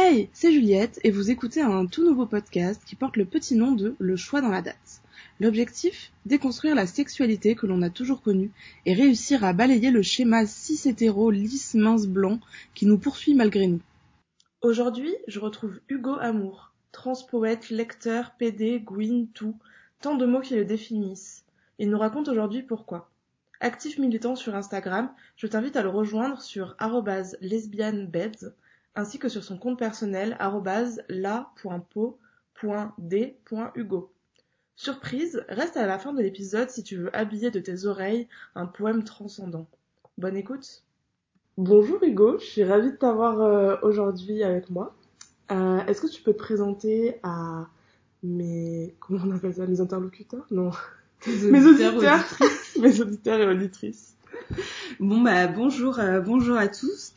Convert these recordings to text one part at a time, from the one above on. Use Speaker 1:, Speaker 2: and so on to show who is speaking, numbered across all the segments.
Speaker 1: Hey, c'est Juliette et vous écoutez un tout nouveau podcast qui porte le petit nom de Le choix dans la date. L'objectif? Déconstruire la sexualité que l'on a toujours connue et réussir à balayer le schéma cis-hétéro lisse mince blanc qui nous poursuit malgré nous. Aujourd'hui, je retrouve Hugo Amour, transpoète, lecteur, PD, Gwyn, tout, tant de mots qui le définissent. Il nous raconte aujourd'hui pourquoi. Actif militant sur Instagram, je t'invite à le rejoindre sur lesbianbeds ainsi que sur son compte personnel la.po.d.hugo. Surprise, reste à la fin de l'épisode si tu veux habiller de tes oreilles un poème transcendant. Bonne écoute. Bonjour Hugo, je suis ravie de t'avoir euh, aujourd'hui avec moi. Euh, est-ce que tu peux te présenter à mes comment on appelle ça mes interlocuteurs? Non, mes auditeurs, mes auditeurs et auditrices.
Speaker 2: Bon bah bonjour euh, bonjour à tous.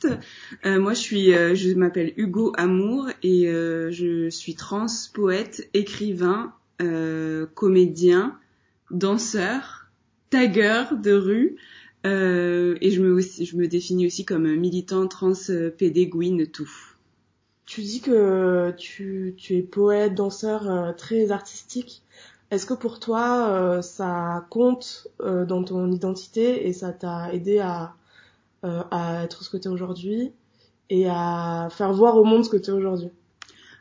Speaker 2: Euh, moi je suis euh, je m'appelle Hugo Amour et je suis trans poète, écrivain, comédien, danseur, tagueur de rue et je me je me définis aussi comme militant trans pédéguine tout.
Speaker 1: Tu dis que tu, tu es poète, danseur très artistique. Est-ce que pour toi, euh, ça compte euh, dans ton identité et ça t'a aidé à, euh, être ce que tu es aujourd'hui et à faire voir au monde ce que tu es aujourd'hui?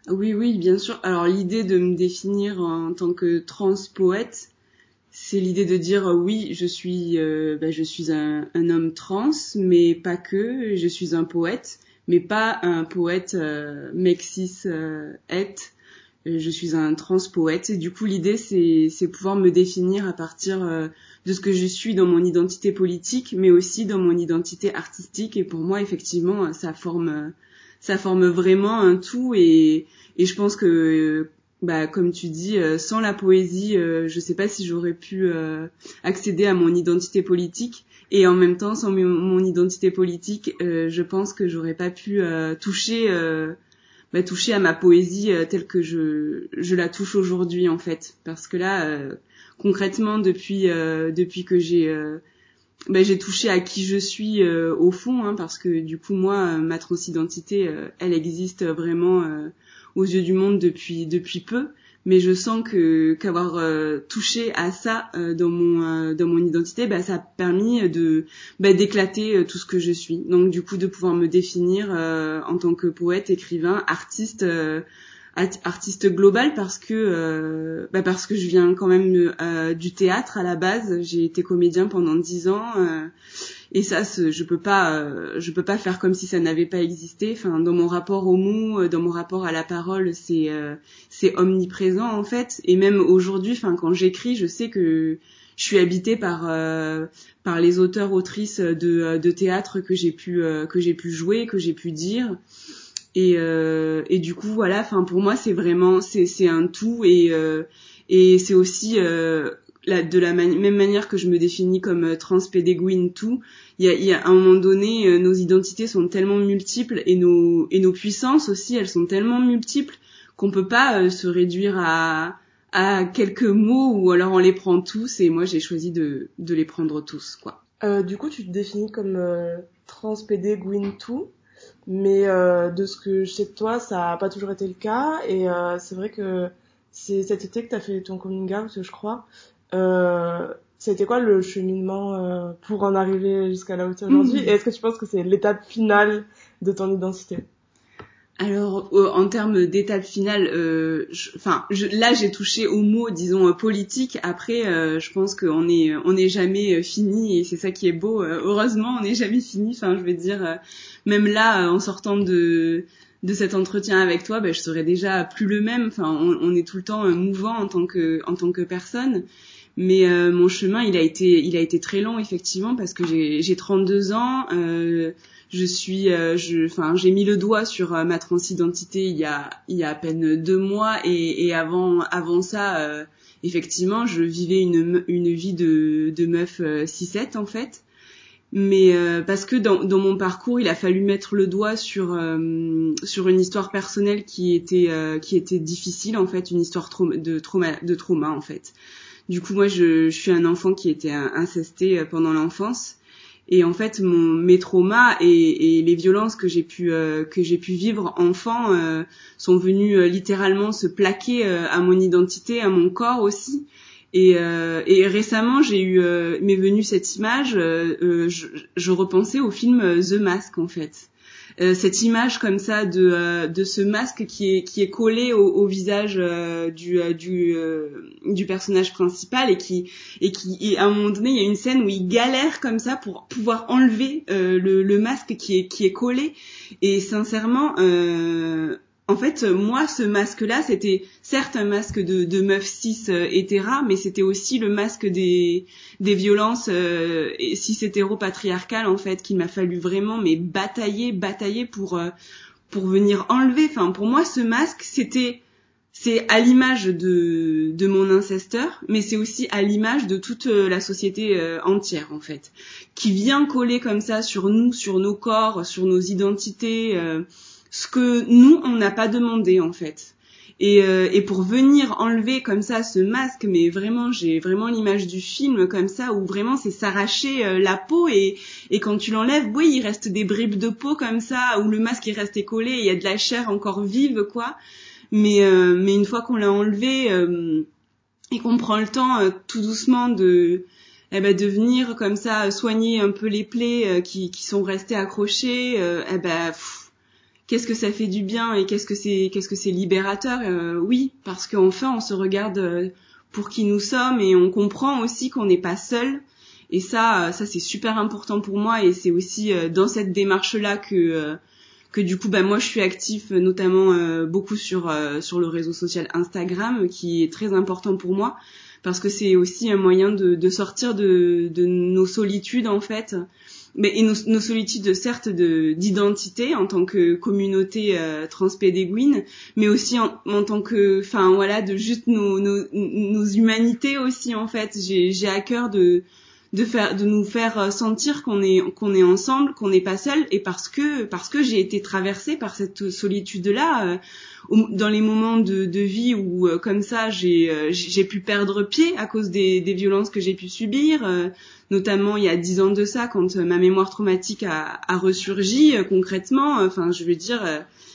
Speaker 2: Oui, oui, bien sûr. Alors l'idée de me définir en tant que trans poète, c'est l'idée de dire oui, je suis, bah, je suis un, homme trans, mais pas que. Je suis un poète, mais pas un poète mexis je suis un trans poète et du coup l'idée c'est pouvoir me définir à partir euh, de ce que je suis dans mon identité politique mais aussi dans mon identité artistique. Et pour moi effectivement ça forme ça forme vraiment un tout. Et et je pense que bah comme tu dis sans la poésie je sais pas si j'aurais pu accéder à mon identité politique. Et en même temps sans mon, identité politique je pense que j'aurais pas pu toucher bah, toucher à ma poésie euh, telle que je, je la touche aujourd'hui en fait. Parce que là euh, concrètement depuis euh, depuis que j'ai bah, j'ai touché à qui je suis au fond hein, parce que du coup moi ma transidentité elle existe vraiment aux yeux du monde depuis depuis peu mais je sens que qu'avoir euh, touché à ça euh, dans mon euh, dans mon identité bah, ça a permis de bah, d'éclater tout ce que je suis. Donc du coup de pouvoir me définir en tant que poète écrivain artiste artiste global parce que bah, parce que je viens quand même du théâtre à la base. J'ai été comédien pendant dix ans et ça je peux pas euh, je peux pas faire comme si ça n'avait pas existé. Enfin dans mon rapport au mot euh, dans mon rapport à la parole c'est euh, c'est omniprésent en fait. Et même aujourd'hui enfin quand j'écris je sais que je suis habitée par par les auteurs autrices de, de théâtre que j'ai pu que j'ai pu jouer que j'ai pu dire. Et et du coup voilà enfin pour moi c'est vraiment c'est c'est un tout. Et et c'est aussi de la même manière que je me définis comme euh, transpédéguine tout, il y a, à un moment donné, euh, nos identités sont tellement multiples et nos, et nos puissances aussi, elles sont tellement multiples qu'on peut pas euh, se réduire à, à quelques mots ou alors on les prend tous et moi j'ai choisi de, de les prendre tous quoi.
Speaker 1: Du coup tu te définis comme euh, tout, mais de ce que je sais de toi ça a pas toujours été le cas et c'est vrai que c'est cet été que tu as fait ton coming out je crois c'était quoi le cheminement euh, pour en arriver jusqu'à là où tu es aujourd'hui mmh. Et est-ce que tu penses que c'est l'étape finale de ton identité?
Speaker 2: Alors, euh, en termes d'étape finale, euh, enfin, là, j'ai touché au mot, disons, politique. Après, je pense qu'on est, on n'est jamais fini, et c'est ça qui est beau. heureusement, on n'est jamais fini. Enfin, je veux dire, même là, en sortant de de cet entretien avec toi, ben, je serais déjà plus le même. Enfin, on, on est tout le temps mouvant en tant que, en tant que personne. Mais euh, mon chemin, il a été, il a été très long effectivement parce que j'ai 32 ans. Euh, je suis, euh, enfin, j'ai mis le doigt sur ma transidentité il y a, il y a à peine deux mois et, et avant, avant ça, effectivement, je vivais une, une vie de, de meuf 6-7 en fait mais parce que dans, dans, mon parcours, il a fallu mettre le doigt sur sur une histoire personnelle qui était qui était difficile en fait, une histoire de trauma de trauma en fait. Du coup, moi, je, suis un enfant qui était incesté euh, pendant l'enfance. Et en fait, mon, mes traumas et, et les violences que j'ai pu euh, que j'ai pu vivre enfant euh, sont venus euh, littéralement se plaquer à mon identité, à mon corps aussi. Et, et récemment, j'ai eu m'est venue cette image. Je, je, repensais au film The Mask en fait. Euh, cette image comme ça de, euh, de ce masque qui est, qui est collé au, au visage euh, du, du, du personnage principal et qui, et qui et à un moment donné, il y a une scène où il galère comme ça pour pouvoir enlever le, le masque qui est, qui est collé. Et sincèrement, en fait, moi, ce masque-là, c'était certes un masque de, de meuf cis euh, hétéra, mais c'était aussi le masque des, des violences euh, cis hétéro patriarcales, en fait, qu'il m'a fallu vraiment mais batailler, batailler pour euh, pour venir enlever. Enfin, pour moi, ce masque, c'était c'est à l'image de, de mon incesteur, mais c'est aussi à l'image de toute la société entière en fait, qui vient coller comme ça sur nous, sur nos corps, sur nos identités ce que nous on n'a pas demandé en fait. Et, euh, et, pour venir enlever comme ça ce masque, mais vraiment j'ai vraiment l'image du film comme ça où vraiment c'est s'arracher euh, la peau et, et quand tu l'enlèves, oui il reste des bribes de peau comme ça où le masque est resté collé, il y a de la chair encore vive quoi. Mais euh, mais une fois qu'on l'a enlevé et qu'on prend le temps tout doucement de eh ben, de venir comme ça soigner un peu les plaies qui, qui sont restées accrochées, eh ben qu'est-ce que ça fait du bien et qu'est-ce que c'est qu'est-ce que c'est libérateur euh, oui parce qu'enfin on se regarde euh, pour qui nous sommes et on comprend aussi qu'on n'est pas seul. Et ça euh, ça c'est super important pour moi et c'est aussi dans cette démarche là que que du coup bah moi je suis actif notamment beaucoup sur sur le réseau social Instagram qui est très important pour moi parce que c'est aussi un moyen de, sortir de nos solitudes en fait mais et nos, nos solitudes certes de d'identité en tant que communauté euh, transpédéguine, mais aussi en, en tant que, enfin voilà, de juste nos, nos, nos humanités aussi en fait. J'ai j'ai à cœur de de faire de nous faire sentir qu'on est qu'on est ensemble qu'on n'est pas seul et parce que parce que j'ai été traversée par cette solitude là euh, dans les moments de, de vie où euh, comme ça j'ai euh, j'ai pu perdre pied à cause des, des violences que j'ai pu subir notamment il y a dix ans de ça quand ma mémoire traumatique a, a ressurgi concrètement enfin je veux dire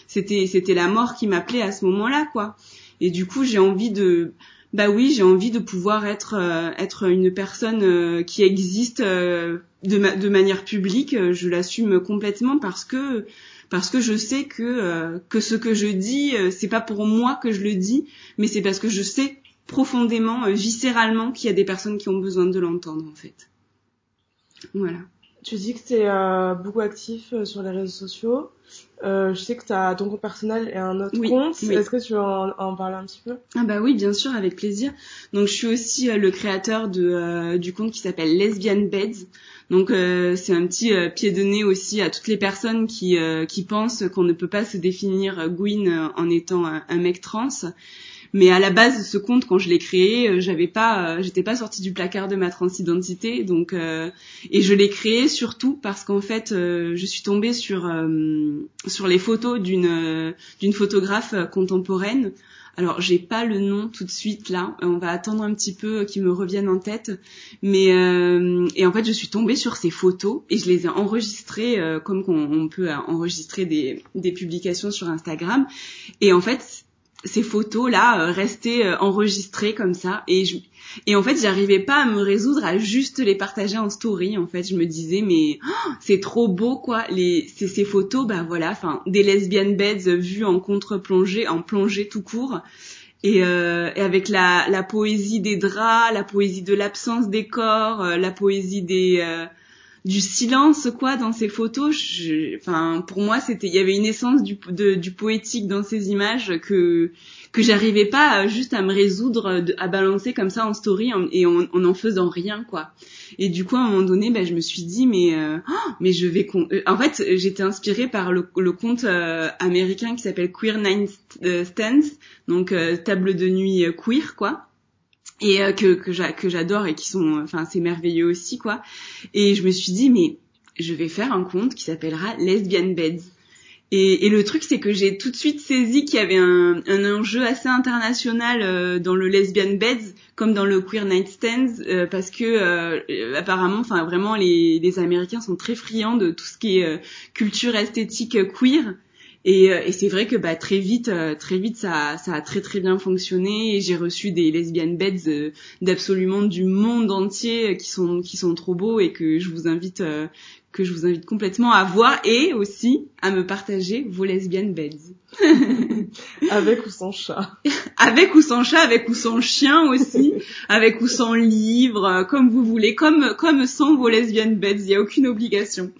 Speaker 2: c'était c'était la mort qui m'appelait à ce moment là quoi. Et du coup j'ai envie de bah oui, j'ai envie de pouvoir être euh, être une personne euh, qui existe euh, de, de manière publique. Je l'assume complètement parce que parce que je sais que que ce que je dis, c'est pas pour moi que je le dis, mais c'est parce que je sais profondément, viscéralement, qu'il y a des personnes qui ont besoin de l'entendre en fait. Voilà.
Speaker 1: Tu dis que tu es beaucoup actif sur les réseaux sociaux. Euh, je sais que tu as ton compte personnel et un autre compte. Est-ce que tu veux en, parler un petit peu?
Speaker 2: Ah bah oui, bien sûr, avec plaisir. Donc je suis aussi euh, le créateur de, euh, du compte qui s'appelle Lesbian Beds. Donc c'est un petit pied de nez aussi à toutes les personnes qui, qui pensent qu'on ne peut pas se définir Gwyn en étant un mec trans mais à la base, ce compte, quand je l'ai créé, euh, j'avais pas, euh, j'étais pas sortie du placard de ma transidentité, donc euh, et je l'ai créé surtout parce qu'en fait, je suis tombée sur sur les photos d'une d'une photographe contemporaine. Alors j'ai pas le nom tout de suite là, on va attendre un petit peu qu'il me revienne en tête. Mais et en fait je suis tombée sur ces photos et je les ai enregistrées comme on, peut enregistrer des, des publications sur Instagram. Et en fait ces photos là euh, restaient euh, enregistrées comme ça. Et je et en fait j'arrivais pas à me résoudre à juste les partager en story en fait. Je me disais mais oh, c'est trop beau quoi. Les ces, ces photos bah voilà enfin des lesbian beds vues en contre-plongée en plongée tout court. Et, euh, et avec la, la poésie des draps la poésie de l'absence des corps la poésie des du silence quoi dans ces photos. Enfin pour moi c'était il y avait une essence du, du poétique dans ces images que que j'arrivais pas juste à me résoudre à balancer comme ça en story et en, en, faisant rien quoi. Et du coup à un moment donné ben je me suis dit mais euh, oh, mais je vais euh, en fait j'étais inspirée par le, le conte euh, américain qui s'appelle Queer Nine Stands donc table de nuit queer quoi et euh, que que j'adore et qui sont enfin c'est merveilleux aussi quoi et je me suis dit mais je vais faire un compte qui s'appellera Lesbian Beds Et, et, le truc, c'est que j'ai tout de suite saisi qu'il y avait un, un, enjeu assez international euh, dans le lesbian beds, comme dans le queer nightstands, euh, parce que euh, apparemment, enfin vraiment, les, les, Américains sont très friands de tout ce qui est culture esthétique queer. Et, et c'est vrai que bah, très vite, très vite, ça, ça a très très bien fonctionné. Et j'ai reçu des lesbian beds d'absolument du monde entier qui sont qui sont trop beaux et que je vous invite que je vous invite complètement à voir et aussi à me partager vos lesbiennes beds.
Speaker 1: avec ou sans chat.
Speaker 2: avec ou sans chat, avec ou sans chien aussi, avec ou sans livre, comme vous voulez, comme comme sans vos lesbiennes beds, il n'y a aucune obligation.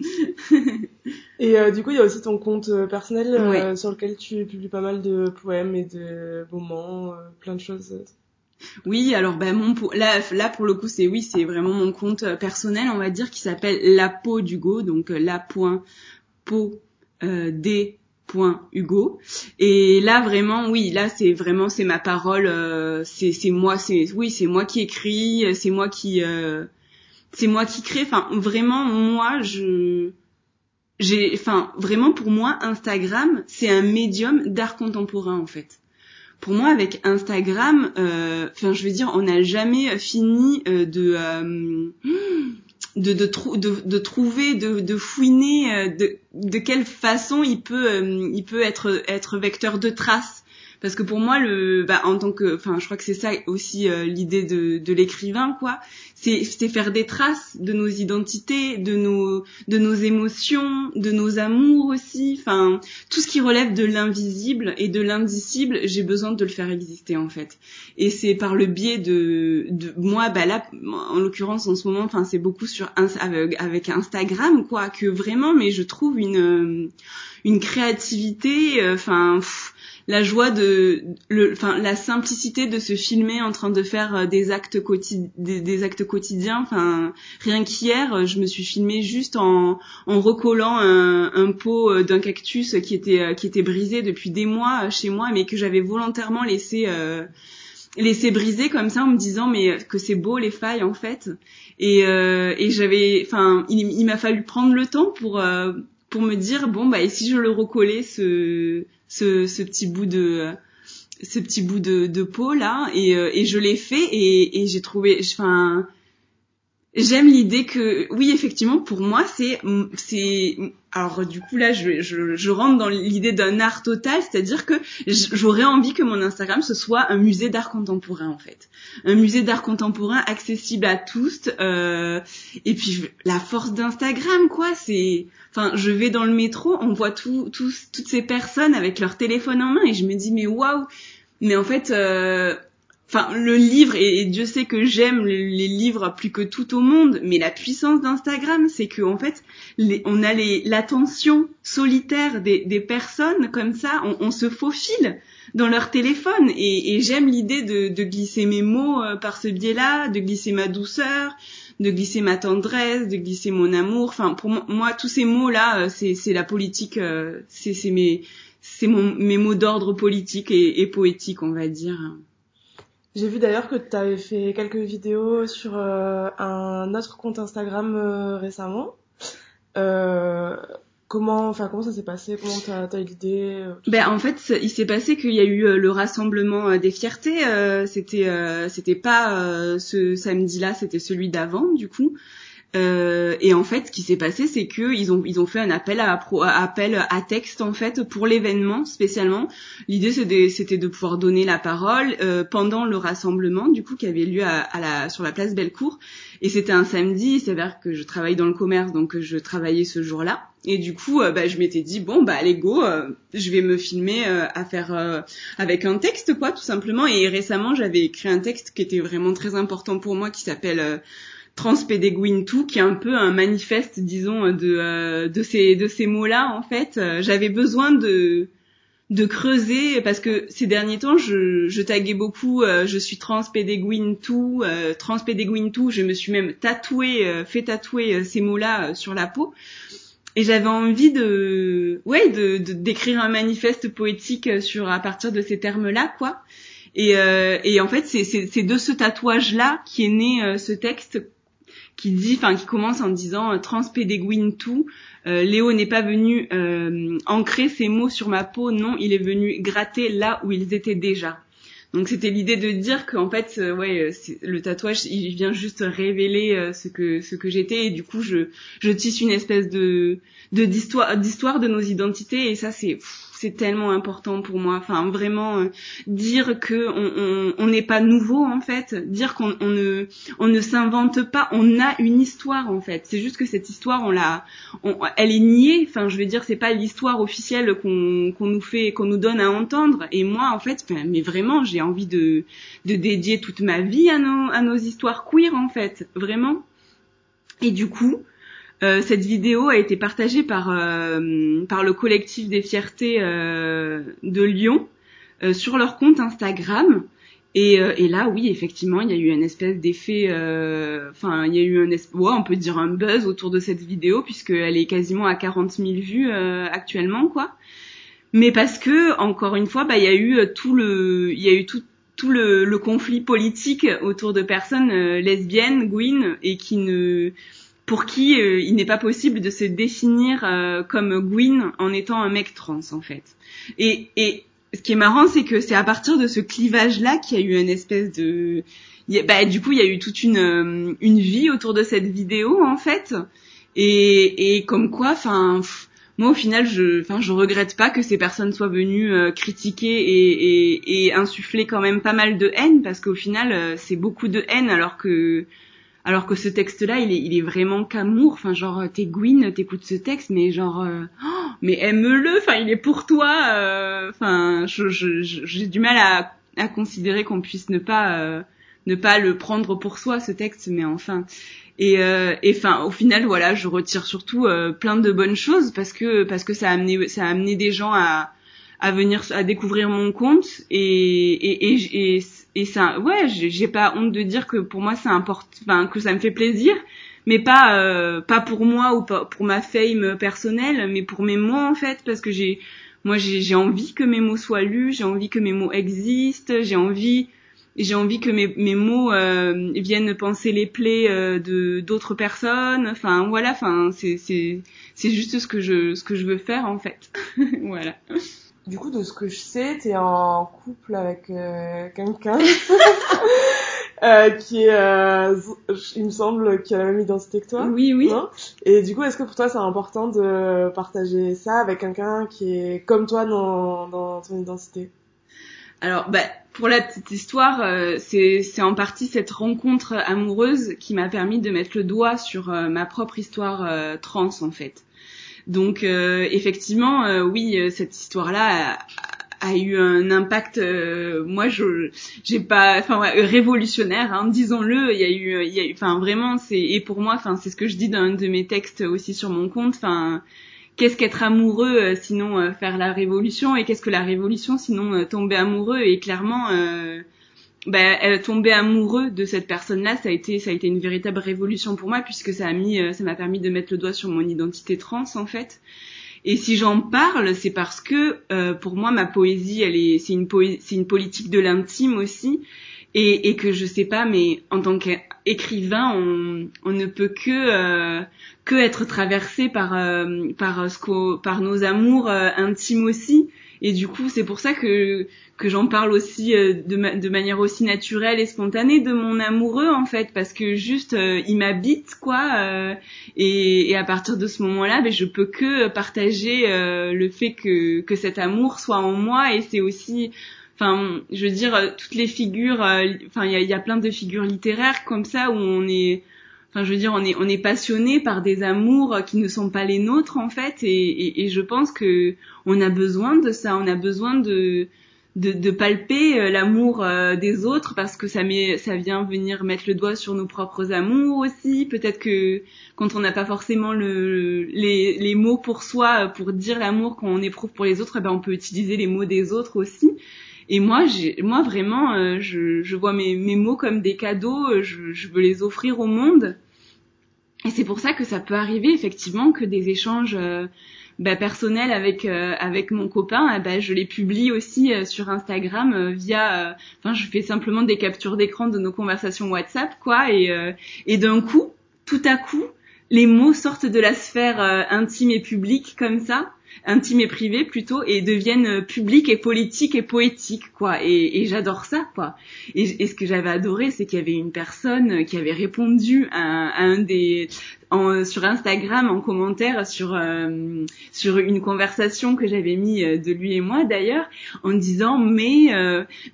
Speaker 1: Et euh, du coup, il y a aussi ton compte euh, personnel euh, sur lequel tu publies pas mal de poèmes et de moments, plein de choses.
Speaker 2: Oui, alors ben mon là là pour le coup c'est oui c'est vraiment mon compte euh, personnel on va dire qui s'appelle la peau d'Hugo donc euh, la point peau euh, d point Hugo. Et là vraiment oui là c'est vraiment c'est ma parole euh, c'est c'est moi c'est oui c'est moi qui écris c'est moi qui c'est moi qui crée. Enfin vraiment moi je j'ai enfin vraiment pour moi Instagram c'est un médium d'art contemporain en fait. Pour moi, avec Instagram, euh, enfin, je veux dire, on n'a jamais fini euh, de, euh, de, de, de, de, trouver, de, de fouiner de, de quelle façon il peut, il peut être, être vecteur de traces. Parce que pour moi le bah, en tant que enfin je crois que c'est ça aussi l'idée de, de l'écrivain quoi c'est faire des traces de nos identités, de nos de nos émotions, de nos amours aussi. Enfin, tout ce qui relève de l'invisible et de l'indicible, j'ai besoin de le faire exister en fait. Et c'est par le biais de, de moi, bah là, en l'occurrence en ce moment, enfin c'est beaucoup sur avec, Instagram quoi, que vraiment, mais je trouve une une créativité, euh, enfin la joie de le enfin la simplicité de se filmer en train de faire euh, des actes quotidiens des, actes quotidiens. Enfin rien qu'hier euh, je me suis filmée juste en en recollant un, un pot euh, d'un cactus qui était qui était brisé depuis des mois chez moi mais que j'avais volontairement laissé euh, laissé briser comme ça en me disant mais que c'est beau les failles en fait. Et, euh, et j'avais enfin il, il m'a fallu prendre le temps pour pour me dire bon bah et si je le recollais ce ce, ce petit bout de ce petit bout de, de peau là et, euh, et je l'ai fait et, et j'ai trouvé enfin j'aime l'idée que oui effectivement pour moi c'est c'est alors du coup là je, je, je rentre dans l'idée d'un art total c'est-à-dire que j'aurais envie que mon Instagram ce soit un musée d'art contemporain en fait un musée d'art contemporain accessible à tous euh, et puis la force d'Instagram quoi c'est Enfin, je vais dans le métro, on voit tout, toutes ces personnes avec leur téléphone en main et je me dis mais waouh. Mais en fait, euh, enfin le livre et, Dieu sait que j'aime les, livres plus que tout au monde, mais la puissance d'Instagram, c'est que en fait, on a l'attention solitaire des, personnes comme ça, on, se faufile dans leur téléphone et, j'aime l'idée de, glisser mes mots euh, par ce biais-là, de glisser ma douceur, de glisser ma tendresse, de glisser mon amour. Enfin, pour moi, tous ces mots-là, euh, c'est la politique, euh, c'est mes, c'est mes mots d'ordre politique et, et, poétique, on va dire.
Speaker 1: J'ai vu d'ailleurs que tu avais fait quelques vidéos sur euh, un autre compte Instagram récemment. Euh, Comment, enfin, comment ça s'est passé? Comment t'as as eu l'idée
Speaker 2: euh, Ben en fait, il s'est passé qu'il y a eu euh, le rassemblement euh, des fiertés. c'était, c'était pas ce samedi-là, c'était celui d'avant, du coup. Euh, et en fait, ce qui s'est passé, c'est que ils ont ils ont fait un appel à, appel à texte en fait pour l'événement spécialement. L'idée c'était de pouvoir donner la parole euh, pendant le rassemblement du coup qui avait lieu à, la sur la place Bellecour. Et c'était un samedi. Il s'avère que je travaille dans le commerce, donc je travaillais ce jour-là. Et du coup, euh, bah, je m'étais dit bon bah allez go, je vais me filmer à faire avec un texte quoi tout simplement. Et récemment, j'avais écrit un texte qui était vraiment très important pour moi qui s'appelle Transpédéguine tout, qui est un peu un manifeste, disons, de, euh, de ces, de ces mots-là, en fait. Euh, j'avais besoin de, de creuser, parce que ces derniers temps, je, je taguais beaucoup, euh, je suis transpédéguine tout, transpédéguine tout, je me suis même tatoué, fait tatouer ces mots-là sur la peau. Et j'avais envie de, ouais, de, d'écrire un manifeste poétique sur, à partir de ces termes-là, quoi. Et, et en fait, c'est, c'est, de ce tatouage-là qui est né ce texte qui dit, enfin qui commence en disant euh, transpédéguine tout. Euh, Léo n'est pas venu euh, ancrer ses mots sur ma peau, non, il est venu gratter là où ils étaient déjà. Donc c'était l'idée de dire qu'en fait, euh, ouais, le tatouage, il vient juste révéler ce que ce que j'étais et du coup je je tisse une espèce de de d'histoire d'histoire de nos identités et ça c'est c'est tellement important pour moi. Enfin, vraiment euh, dire que on n'est pas nouveau en fait, dire qu'on ne on ne s'invente pas, on a une histoire en fait. C'est juste que cette histoire, on l'a, elle est niée. Enfin, je veux dire, c'est pas l'histoire officielle qu'on nous fait, qu'on nous donne à entendre. Et moi, en fait, mais vraiment, j'ai envie de de dédier toute ma vie à nos à nos histoires queer en fait, vraiment. Et du coup, euh, cette vidéo a été partagée par, euh, par le collectif des fiertés euh, de Lyon sur leur compte Instagram. Et, et, là, oui, effectivement, il y a eu une espèce d'effet, enfin, il y a eu un, ouais, on peut dire un buzz autour de cette vidéo puisqu'elle est quasiment à 40 000 vues actuellement, quoi. Mais parce que, encore une fois, bah, il y a eu tout le, il y a eu tout, tout le, le conflit politique autour de personnes lesbiennes, Gwyn, et qui ne, pour qui euh, il n'est pas possible de se définir euh, comme Gwyn en étant un mec trans en fait. Et, et ce qui est marrant, c'est que c'est à partir de ce clivage-là qu'il y a eu une espèce de... bah, du coup, il y a eu toute une, euh, une vie autour de cette vidéo en fait. Et, et comme quoi, enfin... Moi, au final, je, enfin, je regrette pas que ces personnes soient venues critiquer et, et, et, insuffler quand même pas mal de haine, parce qu'au final, c'est beaucoup de haine, alors que alors que ce texte-là, il est, il est vraiment qu'amour. Enfin, genre, t'es Gwyn, t'écoutes ce texte, mais genre, euh, oh, mais aime-le. Enfin, il est pour toi. Euh, j'ai du mal à, à considérer qu'on puisse ne pas, euh, ne pas le prendre pour soi ce texte, mais enfin. Et, enfin, au final, voilà, je retire surtout plein de bonnes choses parce que parce que ça a amené, ça a amené des gens à à venir à découvrir mon compte et et, et, et et ça ouais j'ai pas honte de dire que pour moi c'est important enfin que ça me fait plaisir mais pas euh, pas pour moi ou pour ma fame personnelle mais pour mes mots en fait parce que j'ai moi j'ai envie que mes mots soient lus j'ai envie que mes mots existent j'ai envie j'ai envie que mes, mes mots euh, viennent penser les plaies euh, de d'autres personnes. Enfin voilà enfin c'est c'est c'est juste ce que je ce que je veux faire en fait. Voilà
Speaker 1: du coup, de ce que je sais, t'es en couple avec euh, quelqu'un euh, qui est, euh, il me semble, qui a la même identité que toi.
Speaker 2: Oui, oui.
Speaker 1: Et du coup, est-ce que pour toi, c'est important de partager ça avec quelqu'un qui est comme toi dans, dans ton identité?
Speaker 2: Alors, bah, pour la petite histoire, c'est en partie cette rencontre amoureuse qui m'a permis de mettre le doigt sur ma propre histoire trans, en fait. Donc euh, effectivement, euh, oui, euh, cette histoire-là a, eu un impact. moi, je j'ai pas, enfin révolutionnaire, hein, disons-le. Il y a eu, il y a enfin vraiment, c'est et pour moi, enfin c'est ce que je dis dans un de mes textes aussi sur mon compte. Enfin qu'est-ce qu'être amoureux sinon faire la révolution et qu'est-ce que la révolution sinon tomber amoureux et clairement bah, tomber amoureux de cette personne-là, ça a été ça a été une véritable révolution pour moi puisque ça a mis euh, ça m'a permis de mettre le doigt sur mon identité trans en fait. Et si j'en parle, c'est parce que euh, pour moi ma poésie, elle est c'est une c'est une politique de l'intime aussi et, et que je sais pas mais en tant qu'écrivain, on, on ne peut que euh, que être traversé par par ce par nos amours intimes aussi et du coup, c'est pour ça que que j'en parle aussi euh, de, de, manière aussi naturelle et spontanée de mon amoureux en fait, parce que juste euh, il m'habite quoi. Euh, et, et, à partir de ce moment-là, ben, je peux que partager le fait que que cet amour soit en moi. Et c'est aussi enfin je veux dire toutes les figures enfin il y a, y a, plein de figures littéraires comme ça où on est Enfin, je veux dire, on est on est passionné par des amours qui ne sont pas les nôtres en fait, et, et, je pense que on a besoin de ça, on a besoin de de, de palper euh, l'amour euh, des autres parce que ça met ça vient venir mettre le doigt sur nos propres amours aussi. Peut-être que quand on n'a pas forcément le, les, les mots pour soi pour dire l'amour qu'on éprouve pour les autres, eh ben on peut utiliser les mots des autres aussi. Et moi, moi vraiment, euh, je, je vois mes, mes mots comme des cadeaux. Euh, je, je veux les offrir au monde. Et c'est pour ça que ça peut arriver effectivement que des échanges euh, bah, personnels avec avec mon copain, bah, je les publie aussi sur Instagram via. Enfin, je fais simplement des captures d'écran de nos conversations WhatsApp, quoi. Et et d'un coup, tout à coup, les mots sortent de la sphère euh, intime et publique comme ça, intime et privée plutôt, et deviennent euh, publics et politiques et poétiques, quoi. Et, et j'adore ça, quoi. Et, et ce que j'avais adoré, c'est qu'il y avait une personne qui avait répondu à, un des en, sur Instagram en commentaire sur euh, sur une conversation que j'avais mis de lui et moi d'ailleurs en disant mais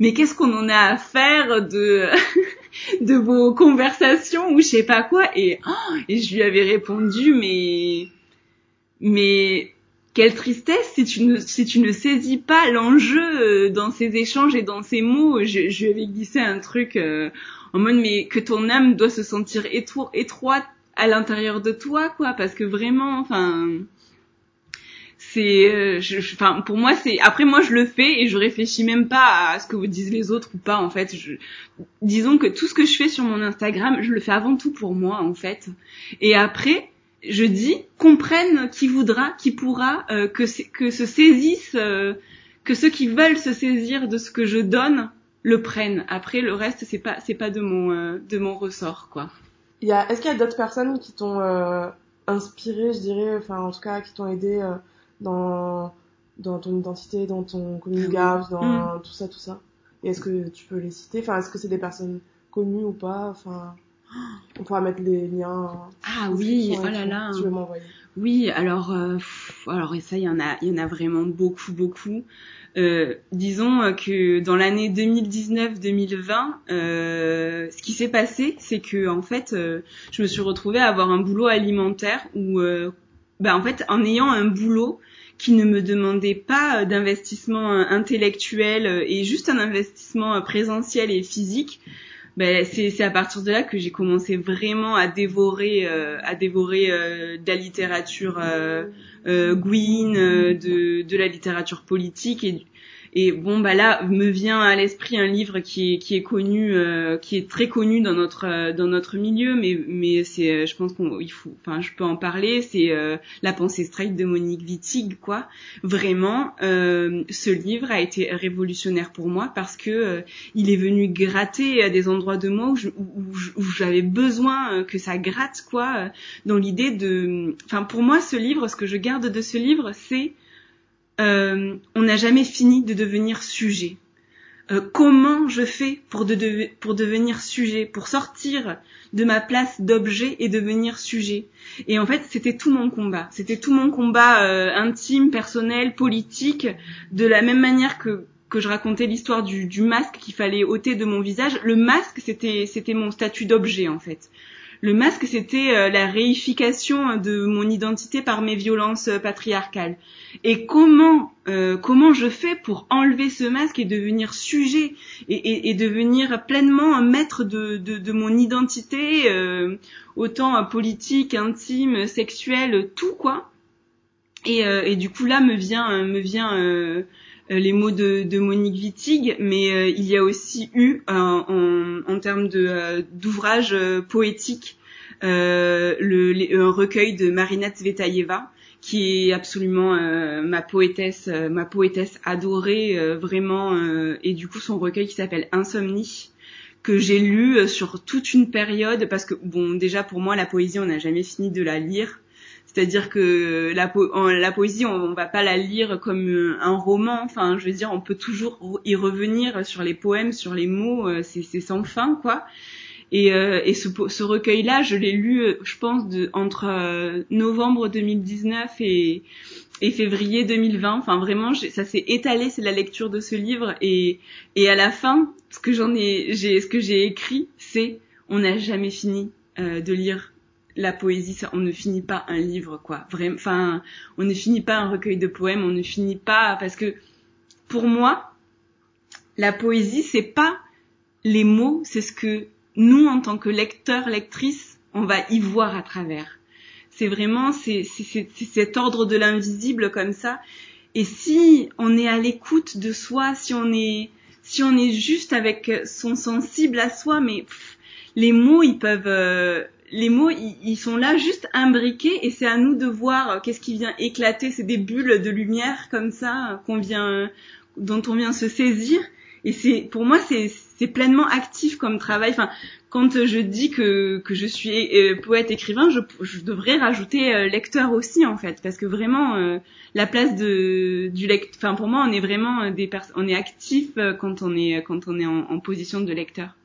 Speaker 2: mais qu'est-ce qu'on en a à faire de de vos conversations ou je sais pas quoi? Et oh, et je lui avais répondu mais mais quelle tristesse si tu ne si tu ne saisis pas l'enjeu euh, dans ces échanges et dans ces mots. Je, je lui avais un truc euh, en mode mais que ton âme doit se sentir étroite à l'intérieur de toi quoi parce que vraiment enfin c'est euh, enfin pour moi c'est après moi je le fais et je réfléchis même pas à ce que vous disent les autres ou pas en fait. Je, disons que tout ce que je fais sur mon Instagram je le fais avant tout pour moi en fait. Et après je dis comprenne qui voudra qui pourra euh, que que se saisissent euh, que ceux qui veulent se saisir de ce que je donne le prennent. Après le reste c'est pas c'est pas de mon de mon ressort quoi.
Speaker 1: Il y a est-ce qu'il y a d'autres personnes qui t'ont inspiré je dirais enfin en tout cas qui t'ont aidé dans, dans ton identité, dans ton coming out, dans mm. tout ça, tout ça? Et est-ce que tu peux les citer? Enfin, est-ce que c'est des personnes connues ou pas? Enfin, on pourra mettre les liens.
Speaker 2: Ah oui, oh là là.
Speaker 1: Tu veux m'envoyer
Speaker 2: Oui, alors, euh, alors et ça, il y en a, il y en a vraiment beaucoup, beaucoup. Euh, disons que dans l'année 2019-2020, euh, ce qui s'est passé, c'est que en fait, euh, je me suis retrouvée à avoir un boulot alimentaire où, euh, bah, en fait, en ayant un boulot qui ne me demandait pas euh, d'investissement intellectuel et juste un investissement présentiel et physique, ben, c'est à partir de là que j'ai commencé vraiment à dévorer à dévorer de la littérature euh, euh, de, de la littérature politique et et bon bah là me vient à l'esprit un livre qui est qui est connu, euh, qui est très connu dans notre euh, dans notre milieu, mais mais c'est euh, je pense qu'on il faut, enfin je peux en parler. C'est La pensée straight de Monique Wittig quoi. Vraiment, ce livre a été révolutionnaire pour moi parce que il est venu gratter à des endroits de moi où, où j'avais besoin que ça gratte quoi. Dans l'idée de, enfin pour moi ce livre, ce que je garde de ce livre, c'est euh, on n'a jamais fini de devenir sujet. Euh, comment je fais pour, pour devenir sujet, pour sortir de ma place d'objet et devenir sujet? Et en fait, c'était tout mon combat. C'était tout mon combat euh, intime, personnel, politique, de la même manière que que je racontais l'histoire du, du masque qu'il fallait ôter de mon visage. Le masque, c'était c'était mon statut d'objet en fait. Le masque, c'était euh, la réification de mon identité par mes violences euh, patriarcales. Et comment euh, comment je fais pour enlever ce masque et devenir sujet et, devenir pleinement maître de, de, mon identité, autant politique, intime, sexuelle, tout quoi. Et, et, du coup là me vient me vient les mots de, Monique Wittig, mais il y a aussi eu en, en, termes de d'ouvrages poétiques euh, le, un recueil de Marina Tsvetaeva qui est absolument euh, ma poétesse, euh, ma poétesse adorée vraiment, et du coup son recueil qui s'appelle Insomnie que j'ai lu sur toute une période parce que bon déjà pour moi la poésie on n'a jamais fini de la lire c'est-à-dire que la, poésie, on, on, va pas la lire comme un roman. Enfin, je veux dire, on peut toujours y revenir sur les poèmes, sur les mots. C'est sans fin, quoi. Et, euh, ce, recueil-là, je l'ai lu, euh, je pense, entre euh, novembre 2019 et, février 2020. Enfin, vraiment, ça s'est étalé, c'est la lecture de ce livre. Et, et à la fin, ce que j'en ai, j'ai, ce que j'ai écrit, c'est on n'a jamais fini de lire la poésie. Ça, on ne finit pas un livre, quoi. Vraiment, enfin, on ne finit pas un recueil de poèmes. On ne finit pas parce que pour moi, la poésie, c'est pas les mots, c'est ce que nous, en tant que lecteurs, lectrices, on va y voir à travers. C'est vraiment c'est, cet ordre de l'invisible comme ça. Et si on est à l'écoute de soi, si on est si on est juste avec son sensible à soi, mais les mots ils peuvent euh, les mots ils, sont là juste imbriqués et c'est à nous de voir qu'est-ce qui vient éclater. C'est des bulles de lumière comme ça qu'on vient dont on vient se saisir Et c'est pour moi c'est pleinement actif comme travail. Enfin, quand je dis que que je suis euh, poète écrivain, je, je devrais rajouter euh, lecteur aussi en fait, parce que vraiment euh, la place de du lecteur. Enfin, pour moi, on est vraiment des on est actif quand on est quand on est en position de lecteur.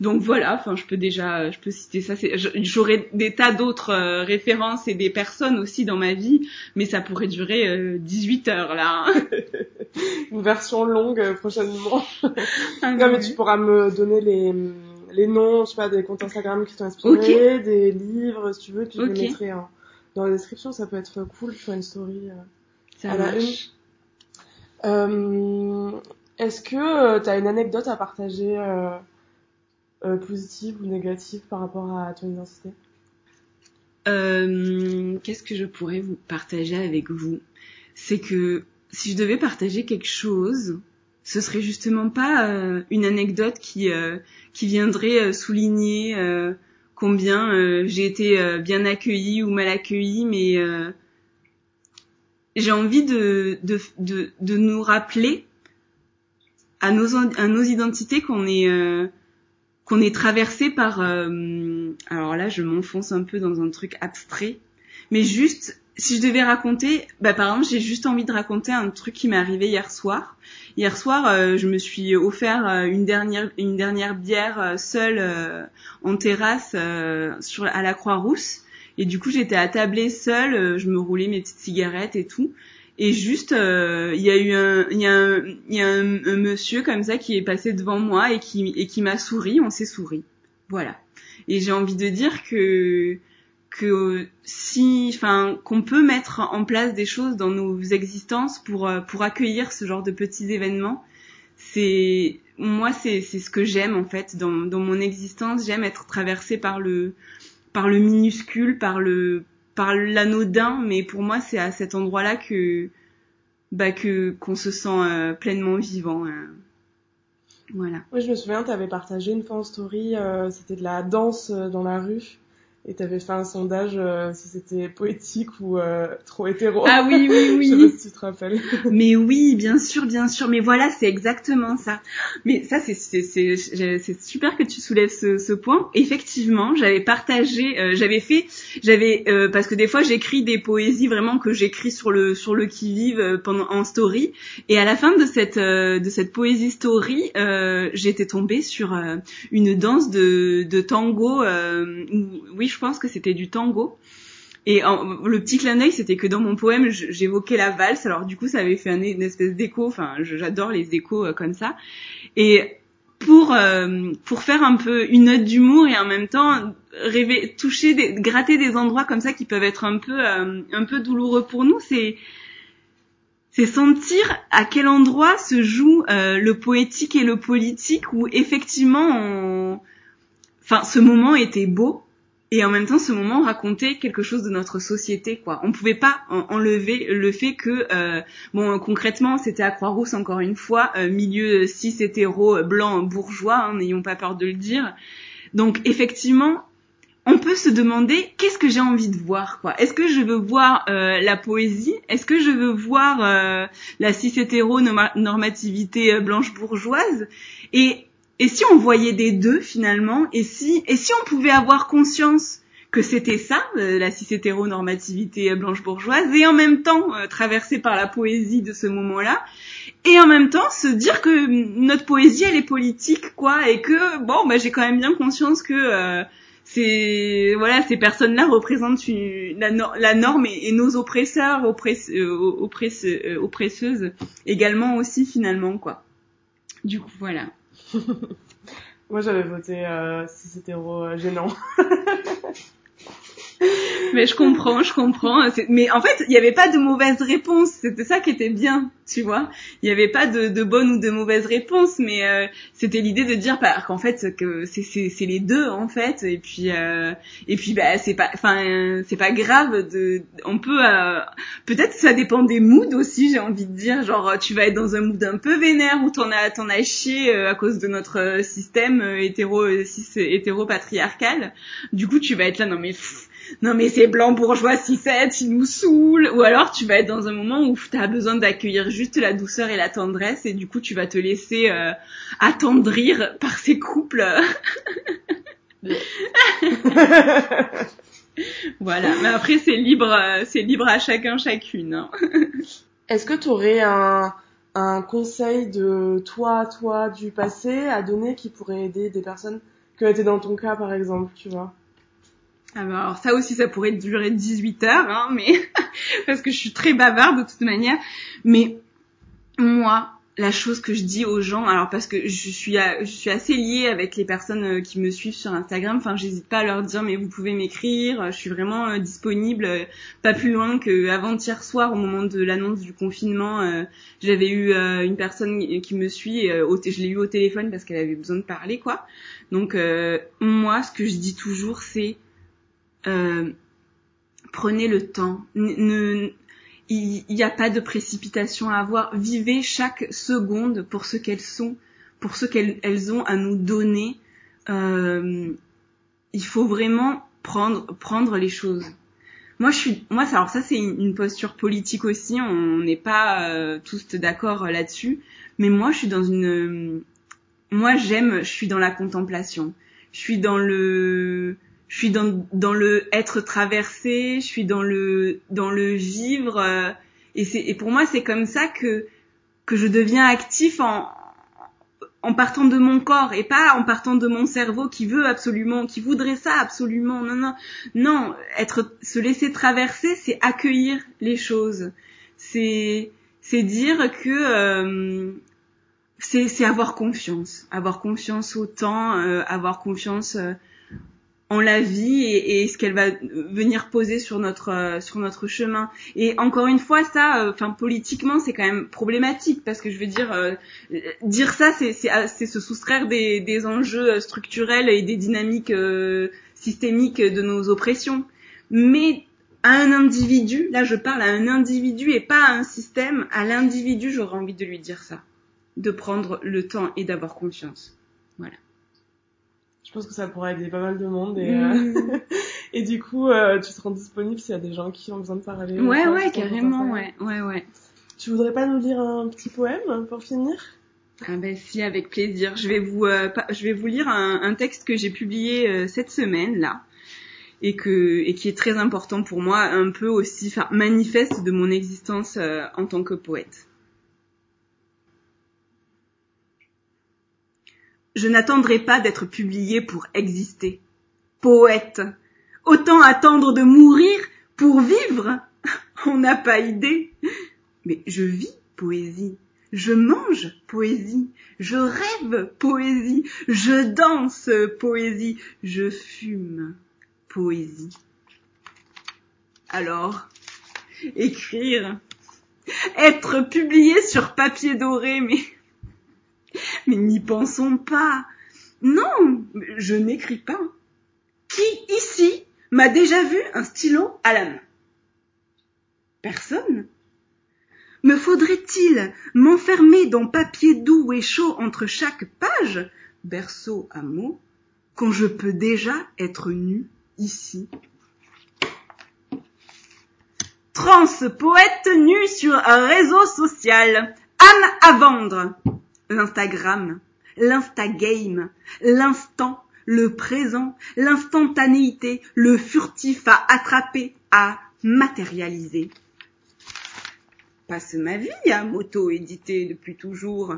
Speaker 2: Donc voilà, enfin je peux déjà, je peux citer ça. J'aurais des tas d'autres euh, références et des personnes aussi dans ma vie, mais ça pourrait durer euh, 18 heures là. Hein.
Speaker 3: Une version longue euh, prochainement. Ah, non, mais tu pourras me donner les, les noms, je sais pas, des comptes Instagram qui t'ont inspiré, des livres, si tu veux, que je les mettrai dans la description. Ça peut être cool, faire une story euh,
Speaker 2: ça à la
Speaker 3: une. Est-ce que tu as une anecdote à partager euh, positive ou négative par rapport à ton identité
Speaker 2: euh, Qu'est-ce que je pourrais vous partager avec vous? C'est que si je devais partager quelque chose, ce serait justement pas euh, une anecdote qui euh, qui viendrait souligner combien j'ai été bien accueillie ou mal accueillie, mais j'ai envie de, de, de, de, nous rappeler à nos, à nos identités qu'on est qu'on est traversé par euh, alors là je m'enfonce un peu dans un truc abstrait mais juste si je devais raconter bah par exemple j'ai juste envie de raconter un truc qui m'est arrivé hier soir. Hier soir euh, je me suis offert euh, une dernière une dernière bière seule en terrasse sur à la Croix-Rousse. Et du coup j'étais attablée seule je me roulais mes petites cigarettes et tout et juste euh, il y a eu un il y a un, y a un, monsieur comme ça qui est passé devant moi et qui et qui m'a souri on s'est souri. Voilà. Et j'ai envie de dire que que si enfin qu'on peut mettre en place des choses dans nos existences pour euh, pour accueillir ce genre de petits événements c'est moi c'est c'est ce que j'aime en fait dans dans mon existence. J'aime être traversée par le par le minuscule par le par l'anodin, mais pour moi c'est à cet endroit-là que bah que qu'on se sent euh, pleinement vivant. Hein. Voilà.
Speaker 3: Oui, je me souviens, tu avais partagé une fois en story, euh, c'était de la danse euh, dans la rue et t'avais fait un sondage euh, si c'était poétique ou euh, trop hétéro.
Speaker 2: Ah oui, oui, oui.
Speaker 3: Je sais pas si tu te rappelles.
Speaker 2: mais oui, bien sûr, bien sûr. Mais voilà, c'est exactement ça. Mais ça, c'est c'est super que tu soulèves ce, ce point. Effectivement, j'avais partagé, euh, j'avais fait, j'avais parce que des fois j'écris des poésies vraiment que j'écris sur le sur le qui vive pendant en story. Et à la fin de cette de cette poésie story, j'étais tombée sur une danse de de tango. oui je pense que c'était du tango. Et le petit clin d'œil, c'était que dans mon poème, j'évoquais la valse. Alors du coup, ça avait fait une espèce d'écho. Enfin, j'adore les échos euh, comme ça. Et pour euh, pour faire un peu une note d'humour et en même temps rêver, toucher, gratter des endroits comme ça qui peuvent être un peu euh, un peu douloureux pour nous, c'est c'est sentir à quel endroit se joue le poétique et le politique où effectivement enfin ce moment était beau et en même temps ce moment racontait quelque chose de notre société quoi. On pouvait pas enlever le fait que euh, bon concrètement c'était à Croix-Rousse encore une fois euh, milieu cis hétéro blanc bourgeois hein, n'ayons pas peur de le dire. Donc effectivement on peut se demander qu'est-ce que j'ai envie de voir quoi? Est-ce que je veux voir euh, la poésie? Est-ce que je veux voir euh, la cis hétéro normativité euh, blanche bourgeoise et et si on voyait des deux finalement, et si et si on pouvait avoir conscience que c'était ça, euh, la cis-hétéronormativité blanche bourgeoise, et en même temps euh, traversée par la poésie de ce moment-là, et en même temps se dire que notre poésie elle est politique quoi, et que bon bah j'ai quand même bien conscience que euh, c'est voilà ces personnes-là représentent la, la, norme et, nos oppresseurs, oppress, oppresseuses également aussi finalement quoi. Du coup voilà.
Speaker 3: Moi, j'avais voté euh, si c'était euh, gênant.
Speaker 2: mais je comprends, je comprends. Mais en fait, il n'y avait pas de mauvaise réponse. C'était ça qui était bien, tu vois. Il n'y avait pas de, de bonne ou de mauvaise réponse, mais euh, c'était l'idée de dire bah, qu'en fait que c'est les deux en fait. Et puis euh, et puis bah c'est pas, enfin c'est pas grave. De, on peut euh, peut-être ça dépend des moods aussi. J'ai envie de dire genre tu vas être dans un mood un peu vénère où t'en as t'en as chié à cause de notre système hétéro cis hétéro patriarcal. Du coup tu vas être là non mais non mais c'est blanc bourgeois 6-7, il nous saoule. Ou alors tu vas être dans un moment où tu as besoin d'accueillir juste la douceur et la tendresse et du coup tu vas te laisser euh, attendrir par ces couples. voilà, mais après c'est libre, euh, c'est libre à chacun chacune. Hein.
Speaker 3: Est-ce que tu aurais un, un conseil de toi, toi du passé à donner qui pourrait aider des personnes qui ont été dans ton cas par exemple, tu vois?
Speaker 2: Alors ça aussi ça pourrait durer 18 heures, hein, mais parce que je suis très bavarde de toute manière. Mais moi, la chose que je dis aux gens, alors parce que je suis, je suis assez liée avec les personnes euh, qui me suivent sur Instagram, enfin j'hésite pas à leur dire mais vous pouvez m'écrire, je suis vraiment euh, disponible, euh, pas plus loin que avant-hier soir au moment de l'annonce du confinement, j'avais eu une personne qui me suit, je l'ai eu au téléphone parce qu'elle avait besoin de parler quoi. Donc moi ce que je dis toujours c'est prenez le temps, il n'y a pas de précipitation à avoir. Vivez chaque seconde pour ce qu'elles sont, pour ce qu'elles ont à nous donner. Euh, il faut vraiment prendre prendre les choses. Moi, je suis, moi, alors ça c'est une, posture politique aussi. On n'est pas euh, tous d'accord là-dessus, mais moi, je suis dans une, moi, j'aime, je suis dans la contemplation. Je suis dans le, je suis dans, dans le être traversé, je suis dans le dans le vivre euh, et et pour moi c'est comme ça que que je deviens actif en en partant de mon corps et pas en partant de mon cerveau qui veut absolument, qui voudrait ça absolument. Non, non, non. Être, se laisser traverser, c'est accueillir les choses. C'est, c'est dire que euh, c'est, c'est avoir confiance, avoir confiance au temps, euh, avoir confiance en la vie et, ce qu'elle va venir poser sur notre euh, sur notre chemin. Et encore une fois, ça, euh, enfin politiquement, c'est quand même problématique parce que je veux dire euh, dire ça, c'est c'est se soustraire des, des enjeux structurels et des dynamiques systémiques de nos oppressions. Mais à un individu, là je parle à un individu et pas à un système, à l'individu, j'aurais envie de lui dire ça, de prendre le temps et d'avoir confiance. Voilà
Speaker 3: je pense que ça pourrait aider pas mal de monde et, euh, mm. et du coup euh, tu seras disponible s'il y a des gens qui ont besoin de parler.
Speaker 2: Ouais ouais carrément ouais ouais ouais.
Speaker 3: Tu voudrais pas nous lire un petit poème pour finir?
Speaker 2: Ah ben si avec plaisir. Je vais vous euh, je vais vous lire un, un texte que j'ai publié cette semaine là et que et qui est très important pour moi un peu aussi manifeste de mon existence en tant que poète. Je n'attendrai pas d'être publié pour exister. Poète. Autant attendre de mourir pour vivre. On n'a pas idée. Mais je vis poésie. Je mange poésie. Je rêve poésie. Je danse poésie. Je fume poésie. Alors, écrire, être publié sur papier doré, mais mais n'y pensons pas. Non, je n'écris pas. Qui ici m'a déjà vu un stylo à la main? Personne. Me faudrait-il m'enfermer dans papier doux et chaud entre chaque page, berceau à mots, quand je peux déjà être nu ici? Trans poète nu sur un réseau social. Âme à vendre l'Instagram, l'Instagame, l'instant, le présent, l'instantanéité, le furtif à attraper, à matérialiser. Passe ma vie à m'auto-éditer depuis toujours.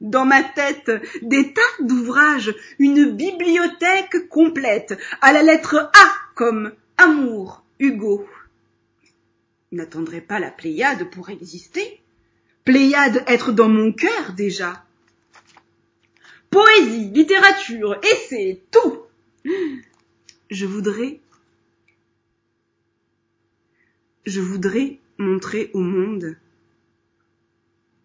Speaker 2: Dans ma tête, des tas d'ouvrages, une bibliothèque complète, à la lettre A comme amour, Hugo. N'attendrai pas la Pléiade pour exister. Pléiade être dans mon cœur déjà. Poésie, littérature, essai, tout. Je voudrais, je voudrais montrer au monde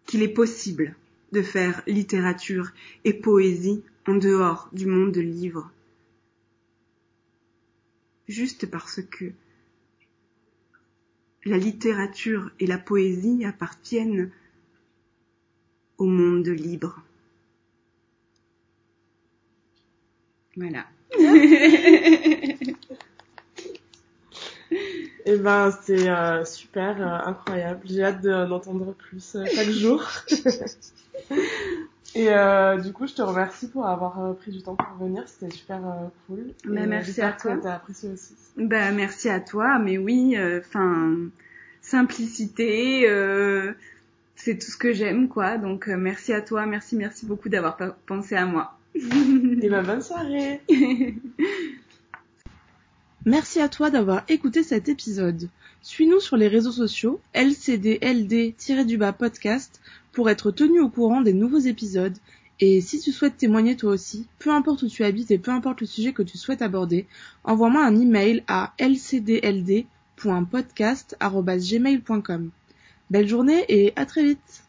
Speaker 2: qu'il est possible de faire littérature et poésie en dehors du monde de livres. Juste parce que la littérature et la poésie appartiennent au monde libre. Voilà.
Speaker 3: Et ben c'est euh, super, euh, incroyable. J'ai hâte d'entendre plus euh, chaque jour. Et du coup, je te remercie pour avoir pris du temps pour venir. C'était super cool.
Speaker 2: Ben, merci à toi.
Speaker 3: T'as apprécié aussi.
Speaker 2: Ben merci à toi. Mais oui, enfin simplicité. c'est tout ce que j'aime, quoi. Donc merci à toi, merci, merci beaucoup d'avoir pensé à moi.
Speaker 3: Et ben bonne soirée.
Speaker 1: Merci à toi d'avoir écouté cet épisode. Suis-nous sur les réseaux sociaux lcdld-du-bas podcast pour être tenu au courant des nouveaux épisodes. Et si tu souhaites témoigner toi aussi, peu importe où tu habites et peu importe le sujet que tu souhaites aborder, envoie-moi un email à lcdld.podcast.gmail.com. Belle journée et à très vite